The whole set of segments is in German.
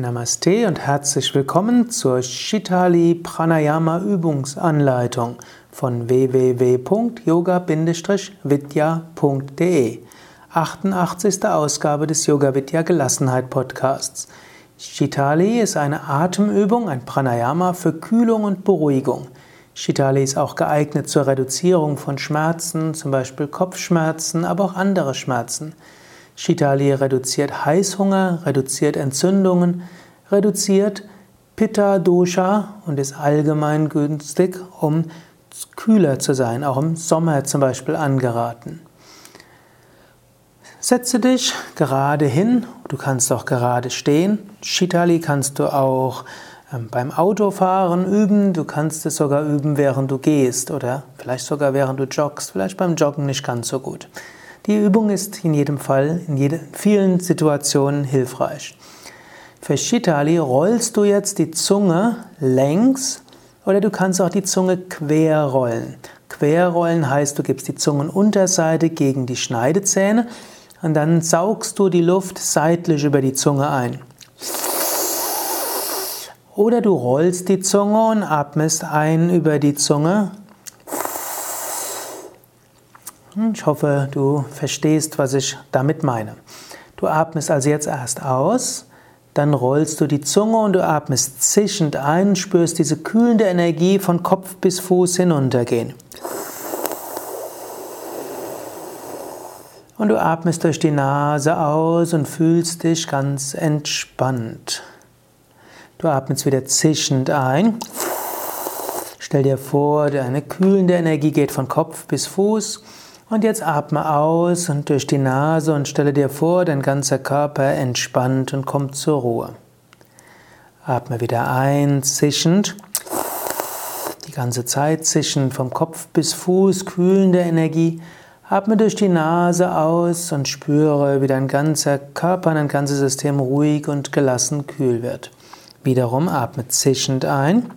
Namaste und herzlich willkommen zur Shitali Pranayama Übungsanleitung von www.yoga-vidya.de 88. Ausgabe des Yoga Vidya Gelassenheit Podcasts. Shitali ist eine Atemübung, ein Pranayama für Kühlung und Beruhigung. Shitali ist auch geeignet zur Reduzierung von Schmerzen, zum Beispiel Kopfschmerzen, aber auch andere Schmerzen. Shitali reduziert Heißhunger, reduziert Entzündungen, reduziert Pitta Dosha und ist allgemein günstig, um kühler zu sein, auch im Sommer zum Beispiel angeraten. Setze dich gerade hin, du kannst auch gerade stehen. Shitali kannst du auch ähm, beim Autofahren üben, du kannst es sogar üben, während du gehst oder vielleicht sogar während du joggst, vielleicht beim Joggen nicht ganz so gut. Die Übung ist in jedem Fall, in jede, vielen Situationen hilfreich. Für Shitali rollst du jetzt die Zunge längs oder du kannst auch die Zunge quer rollen. Querrollen heißt, du gibst die Zungenunterseite gegen die Schneidezähne und dann saugst du die Luft seitlich über die Zunge ein. Oder du rollst die Zunge und atmest ein über die Zunge ich hoffe, du verstehst, was ich damit meine. Du atmest also jetzt erst aus, dann rollst du die Zunge und du atmest zischend ein, spürst diese kühlende Energie von Kopf bis Fuß hinuntergehen. Und du atmest durch die Nase aus und fühlst dich ganz entspannt. Du atmest wieder zischend ein. Stell dir vor, deine kühlende Energie geht von Kopf bis Fuß. Und jetzt atme aus und durch die Nase und stelle dir vor, dein ganzer Körper entspannt und kommt zur Ruhe. Atme wieder ein, zischend. Die ganze Zeit zischend vom Kopf bis Fuß, kühlende Energie. Atme durch die Nase aus und spüre, wie dein ganzer Körper, dein ganzes System ruhig und gelassen kühl wird. Wiederum atme zischend ein.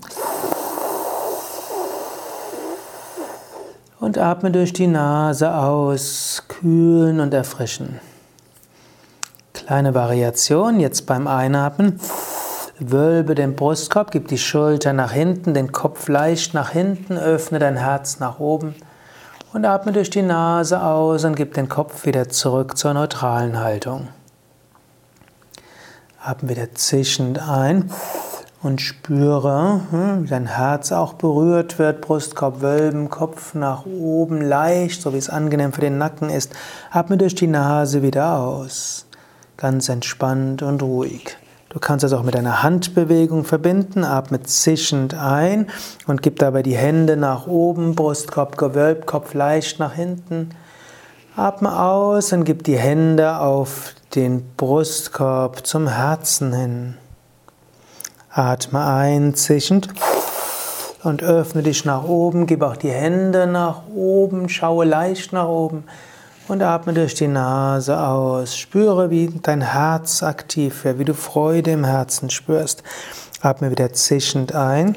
Und atme durch die Nase aus, kühlen und erfrischen. Kleine Variation jetzt beim Einatmen. Wölbe den Brustkorb, gib die Schulter nach hinten, den Kopf leicht nach hinten, öffne dein Herz nach oben und atme durch die Nase aus und gib den Kopf wieder zurück zur neutralen Haltung. Atme wieder zischend ein und spüre, hm, wie dein Herz auch berührt wird, Brustkorb wölben, Kopf nach oben leicht, so wie es angenehm für den Nacken ist. Atme durch die Nase wieder aus. Ganz entspannt und ruhig. Du kannst das auch mit einer Handbewegung verbinden. Atme zischend ein und gib dabei die Hände nach oben, Brustkorb gewölbt, Kopf leicht nach hinten. Atme aus und gib die Hände auf den Brustkorb zum Herzen hin. Atme ein, zischend. Und öffne dich nach oben, gib auch die Hände nach oben, schaue leicht nach oben und atme durch die Nase aus. Spüre, wie dein Herz aktiv wird, wie du Freude im Herzen spürst. Atme wieder zischend ein.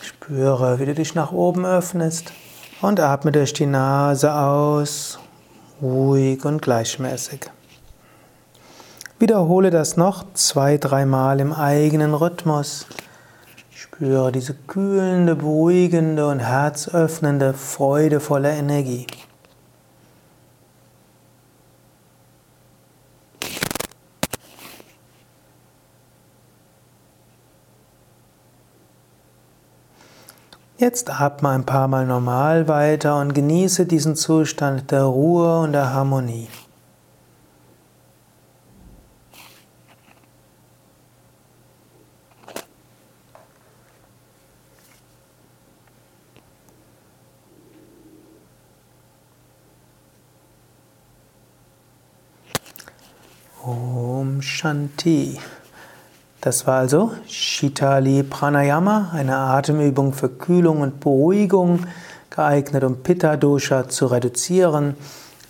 Spüre, wie du dich nach oben öffnest und atme durch die Nase aus, ruhig und gleichmäßig. Wiederhole das noch zwei, dreimal im eigenen Rhythmus. Spüre diese kühlende, beruhigende und herzöffnende, freudevolle Energie. Jetzt atme ein paar Mal normal weiter und genieße diesen Zustand der Ruhe und der Harmonie. Om Shanti. Das war also Shitali Pranayama, eine Atemübung für Kühlung und Beruhigung, geeignet um Pitta Dosha zu reduzieren.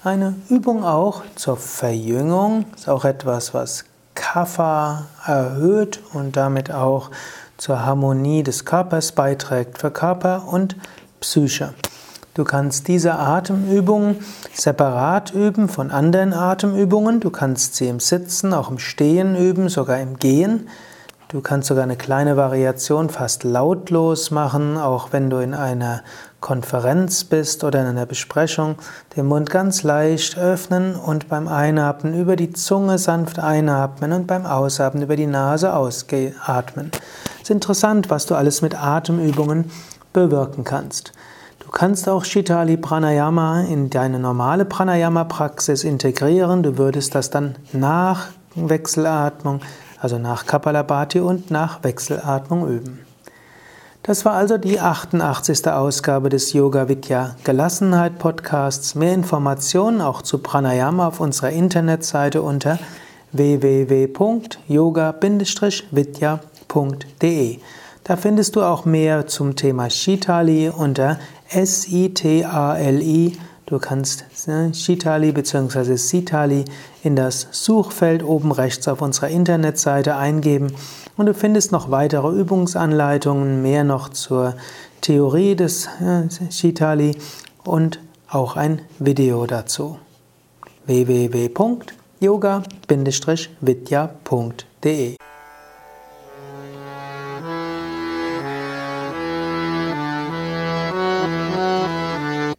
Eine Übung auch zur Verjüngung, ist auch etwas, was Kapha erhöht und damit auch zur Harmonie des Körpers beiträgt für Körper und Psyche. Du kannst diese Atemübung separat üben von anderen Atemübungen. Du kannst sie im Sitzen, auch im Stehen üben, sogar im Gehen. Du kannst sogar eine kleine Variation fast lautlos machen, auch wenn du in einer Konferenz bist oder in einer Besprechung. Den Mund ganz leicht öffnen und beim Einatmen über die Zunge sanft einatmen und beim Ausatmen über die Nase ausatmen. Es ist interessant, was du alles mit Atemübungen bewirken kannst. Du kannst auch Shitali Pranayama in deine normale Pranayama-Praxis integrieren. Du würdest das dann nach Wechselatmung also nach Kapalabhati und nach Wechselatmung üben. Das war also die 88. Ausgabe des Yoga Vidya Gelassenheit Podcasts. Mehr Informationen auch zu Pranayama auf unserer Internetseite unter www.yoga-vidya.de. Da findest du auch mehr zum Thema Shitali unter S-I-T-A-L-I Du kannst ne, Shitali bzw. Sitali in das Suchfeld oben rechts auf unserer Internetseite eingeben und du findest noch weitere Übungsanleitungen, mehr noch zur Theorie des Shitali und auch ein Video dazu. www.yoga-vidya.de